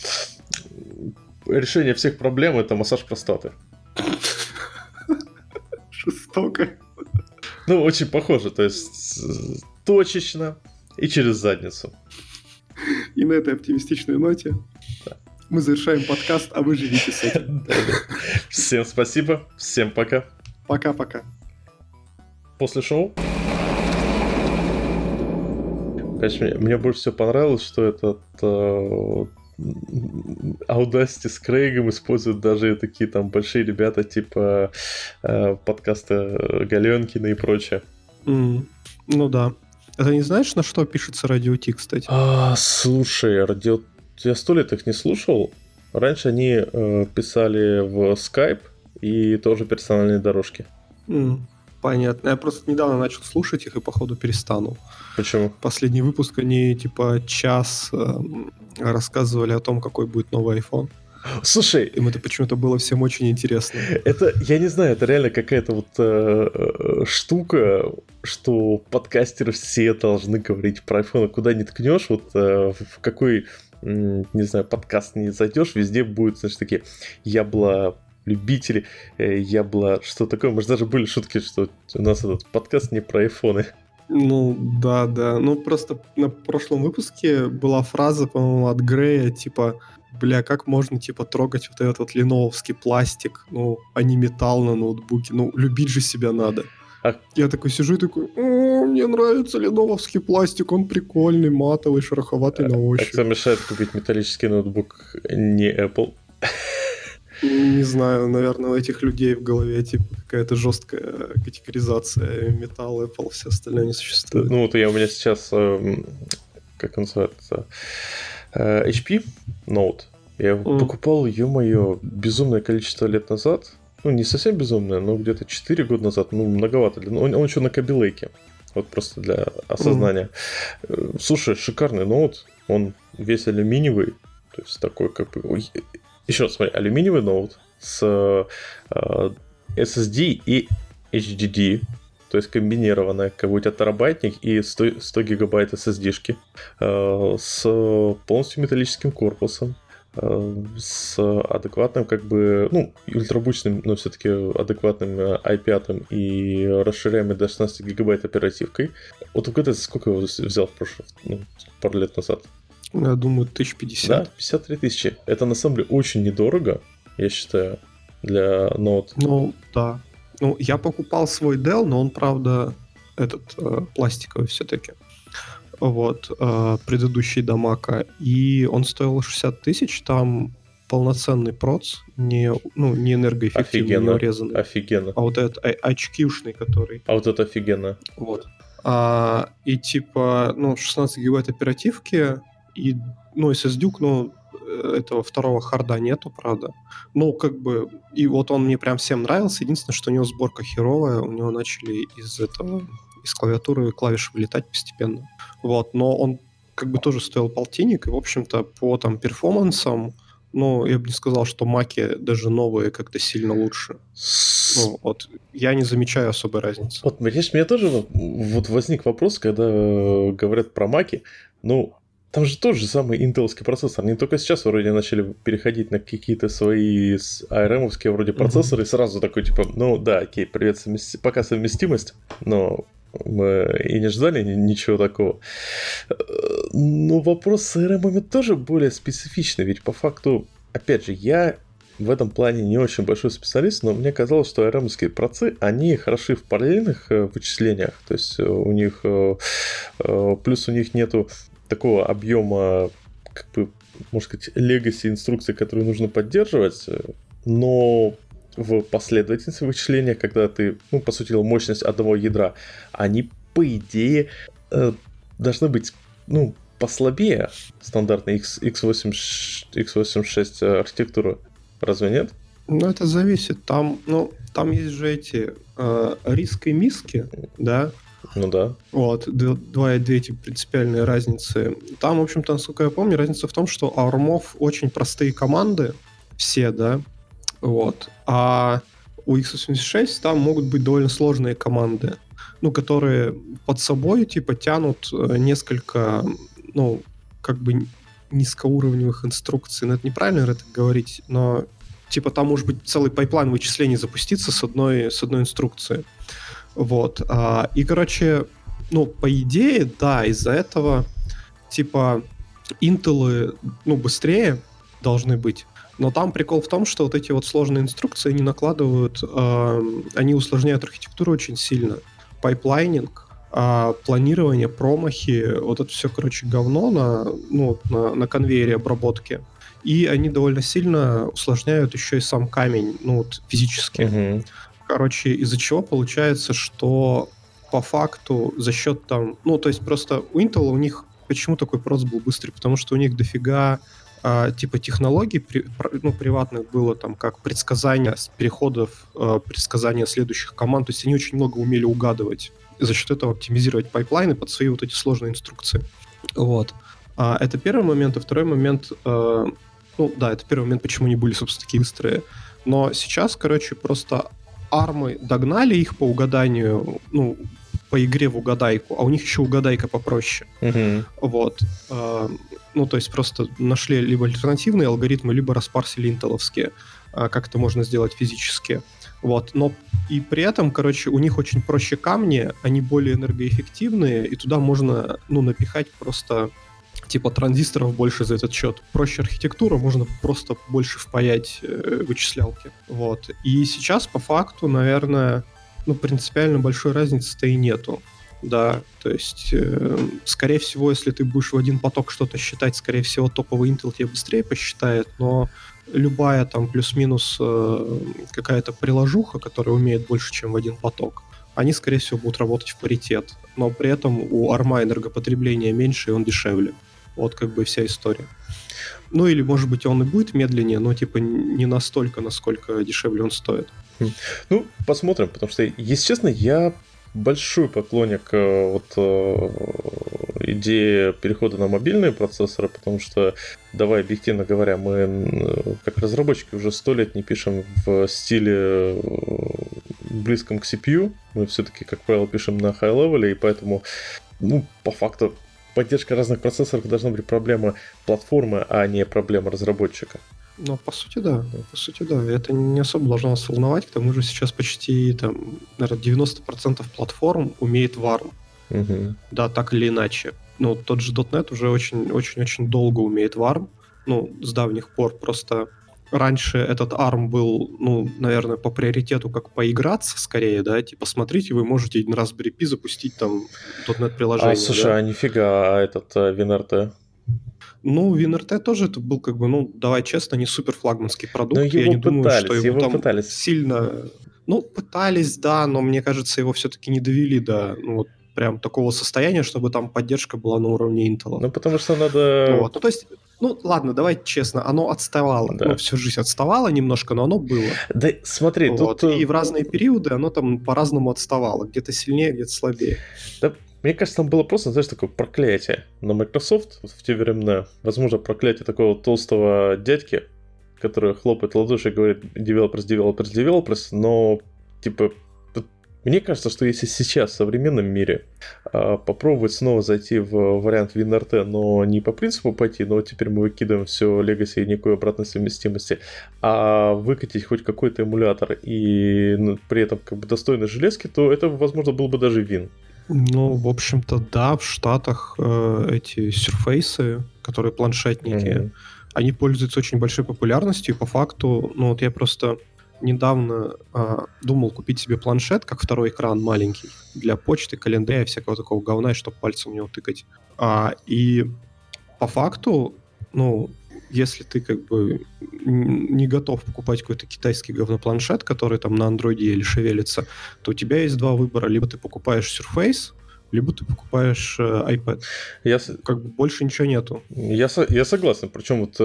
решение всех проблем это массаж простаты. Жестоко. Ну, очень похоже, то есть точечно и через задницу. И на этой оптимистичной ноте да. мы завершаем подкаст, а вы живите с этим. [laughs] Всем спасибо, всем пока. Пока-пока. После шоу Конечно, мне, мне больше всего понравилось, что этот э, Audacity с Крейгом используют даже такие там большие ребята типа э, подкаста Галенкина и прочее. Mm. Ну да. А ты не знаешь, на что пишется радио Ти, кстати? А, слушай, радио... Я сто лет их не слушал. Раньше они э, писали в Skype и тоже персональные дорожки. Mm. Понятно. Я просто недавно начал слушать их и, походу, перестану. Почему? Последний выпуск, они, типа, час э, рассказывали о том, какой будет новый iPhone. Слушай, им это почему-то было всем очень интересно. Это, я не знаю, это реально какая-то вот э, э штука, что подкастеры все должны говорить про iPhone. Куда не ткнешь, вот э, в какой, не знаю, подкаст не зайдешь, везде будет, значит, такие ябло любители э, ябло, что такое. Может, даже были шутки, что у нас этот подкаст не про айфоны. Ну, да, да. Ну, просто на прошлом выпуске была фраза, по-моему, от Грея, типа, бля, как можно, типа, трогать вот этот вот леновский пластик, ну, а не металл на ноутбуке, ну, любить же себя надо. А... Я такой сижу и такой, мне нравится леновский пластик, он прикольный, матовый, шероховатый а, на ощупь. А кто мешает купить металлический ноутбук не Apple? Не знаю, наверное, у этих людей в голове типа какая-то жесткая категоризация металл, Apple, все остальное не существует. Ну, вот я у меня сейчас, эм, как называется, э, HP Note. Я его mm. покупал, ё-моё, безумное количество лет назад. Ну, не совсем безумное, но где-то 4 года назад. Ну, многовато. Он, он еще на кабелейке. Вот просто для осознания. Mm. Слушай, шикарный ноут. Он весь алюминиевый. То есть такой как бы еще смотри, алюминиевый ноут с э, SSD и HDD, то есть комбинированная, как бы у тебя терабайтник и 100, 100 гигабайт SSD-шки, э, с полностью металлическим корпусом, э, с адекватным, как бы, ну, ультрабучным, но все-таки адекватным i5 и расширяемой до 16 гигабайт оперативкой. Вот это сколько его взял в прошлом, ну, пару лет назад? Я думаю, 1050. Да, 53 тысячи. Это на самом деле очень недорого, я считаю, для Note. Ну, да. Ну, я покупал свой Dell, но он, правда, этот э, пластиковый все-таки. Вот, э, предыдущий до Мака. И он стоил 60 тысяч, там полноценный проц, не, ну, не энергоэффективный, офигенно, не урезанный. Офигенно. А вот этот а, очкишный, который. А вот это офигенно. Вот. А, и типа, ну, 16 гигабайт оперативки, и, ну, SSD, ну, э, этого второго харда нету, правда. Ну, как бы, и вот он мне прям всем нравился. Единственное, что у него сборка херовая, у него начали из этого, из клавиатуры клавиши вылетать постепенно. Вот, но он как бы тоже стоил полтинник, и, в общем-то, по там перформансам, ну, я бы не сказал, что маки даже новые как-то сильно лучше. Ну, вот, я не замечаю особой разницы. Вот, видишь, мне тоже вот возник вопрос, когда э, говорят про маки, ну, там же тот же самый интеловский процессор. Они только сейчас вроде начали переходить на какие-то свои ARM-овские вроде процессоры. Mm-hmm. И сразу такой, типа, ну да, окей, привет, совмести... пока совместимость, но мы и не ждали ничего такого. Но вопрос с ARM тоже более специфичный, ведь по факту, опять же, я в этом плане не очень большой специалист, но мне казалось, что ARM-ские процы, они хороши в параллельных э, вычислениях, то есть э, у них, э, плюс у них нету такого объема, как бы, можно сказать, легаси инструкций, которые нужно поддерживать, но в последовательности вычисления, когда ты, ну, по сути, мощность одного ядра, они, по идее, э, должны быть, ну, послабее стандартной X, x86 архитектуры. Разве нет? Ну, это зависит. Там, ну, там есть же эти э, риск и миски, да? Ну да. Вот, два, две эти принципиальные разницы. Там, в общем-то, насколько я помню, разница в том, что ARM ов очень простые команды, все, да, вот. А у x86 там могут быть довольно сложные команды, ну, которые под собой, типа, тянут э, несколько, ну, как бы низкоуровневых инструкций. Ну, это неправильно это говорить, но типа там может быть целый pipeline вычислений запуститься с одной, с одной инструкции. Вот. А, и, короче, ну, по идее, да, из-за этого, типа, Intel, ну, быстрее должны быть. Но там прикол в том, что вот эти вот сложные инструкции, они накладывают, э, они усложняют архитектуру очень сильно. Пайплайнинг, э, планирование, промахи, вот это все, короче, говно на, ну, на, на конвейере обработки. И они довольно сильно усложняют еще и сам камень, ну, вот физически. Uh-huh. Короче, из-за чего получается, что по факту за счет там... Ну, то есть просто у Intel у них почему такой проц был быстрый? Потому что у них дофига а, типа технологий ну, приватных было там как предсказания переходов, а, предсказания следующих команд. То есть они очень много умели угадывать. И за счет этого оптимизировать pipeline ы под свои вот эти сложные инструкции. Вот. А, это первый момент. И второй момент... А, ну да, это первый момент, почему они были, собственно, такие быстрые. Но сейчас, короче, просто армы догнали их по угаданию, ну, по игре в угадайку, а у них еще угадайка попроще. Uh-huh. Вот. А, ну, то есть просто нашли либо альтернативные алгоритмы, либо распарсили интеловские, а, как это можно сделать физически. Вот. Но и при этом, короче, у них очень проще камни, они более энергоэффективные, и туда можно, ну, напихать просто типа транзисторов больше за этот счет. Проще архитектура, можно просто больше впаять э, вычислялки. Вот. И сейчас по факту, наверное, ну, принципиально большой разницы-то и нету. Да, то есть, э, скорее всего, если ты будешь в один поток что-то считать, скорее всего, топовый Intel тебе быстрее посчитает, но любая там плюс-минус э, какая-то приложуха, которая умеет больше, чем в один поток, они, скорее всего, будут работать в паритет. Но при этом у арма энергопотребление меньше, и он дешевле. Вот как бы вся история. Ну или, может быть, он и будет медленнее, но типа не настолько, насколько дешевле он стоит. Хм. Ну, посмотрим, потому что, если честно, я большой поклонник э, вот э, идеи перехода на мобильные процессоры, потому что, давай объективно говоря, мы э, как разработчики уже сто лет не пишем в стиле близком к CPU, мы все-таки, как правило, пишем на high-level, и поэтому, ну, по факту, поддержка разных процессоров должна быть проблема платформы, а не проблема разработчика. Ну, по сути, да. По сути, да. Это не особо должно нас волновать. К тому же сейчас почти, там, наверное, 90% платформ умеет VARM. Угу. Да, так или иначе. Ну, тот же .NET уже очень-очень-очень долго умеет VARM. Ну, с давних пор. Просто раньше этот ARM был, ну, наверное, по приоритету как поиграться скорее, да, типа, смотрите, вы можете на Raspberry Pi запустить там .NET приложение. А, слушай, да? а нифига, а этот а, WinRT? Ну, WinRT тоже это был, как бы, ну, давай честно, не супер флагманский продукт. Но его Я не пытались, думаю, что его, его там пытались. сильно... Ну, пытались, да, но мне кажется, его все-таки не довели до, ну, вот, прям такого состояния, чтобы там поддержка была на уровне Intel. Ну, потому что надо... Вот. Ну, то есть, ну, ладно, давай честно, оно отставало. Да. Ну, всю жизнь отставало немножко, но оно было. Да, смотри, вот. тут... И в разные периоды оно там по-разному отставало. Где-то сильнее, где-то слабее. Да, мне кажется, там было просто, знаешь, такое проклятие на Microsoft в те времена. Возможно, проклятие такого толстого дядьки, который хлопает ладоши и говорит developers, developers, developers, но, типа, мне кажется, что если сейчас в современном мире э, попробовать снова зайти в вариант WinRT, но не по принципу пойти, но теперь мы выкидываем все Legacy и никакой обратной совместимости, а выкатить хоть какой-то эмулятор и ну, при этом как бы достойной железки, то это, возможно, был бы даже Win. Ну, в общем-то, да, в Штатах э, эти сюрфейсы, которые планшетники, mm-hmm. они пользуются очень большой популярностью. И по факту, ну вот я просто недавно э, думал купить себе планшет, как второй экран маленький, для почты, календаря, всякого такого говна, чтобы пальцем в него тыкать. А, и по факту, ну, если ты как бы не готов покупать какой-то китайский говнопланшет, который там на андроиде или шевелится, то у тебя есть два выбора. Либо ты покупаешь Surface, либо ты покупаешь э, iPad. Я... Как бы больше ничего нету. Я, я согласен. Причем вот, э,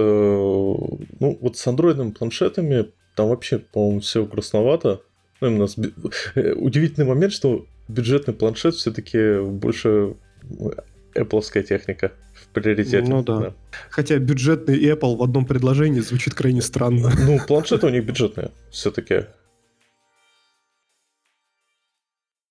ну, вот с андроидными планшетами там вообще, по-моему, все грустновато. Ну, именно с... Э, удивительный момент, что бюджетный планшет все-таки больше Apple техника в приоритете. Ну да. да. Хотя бюджетный Apple в одном предложении звучит крайне странно. Ну, планшеты у них бюджетные все-таки.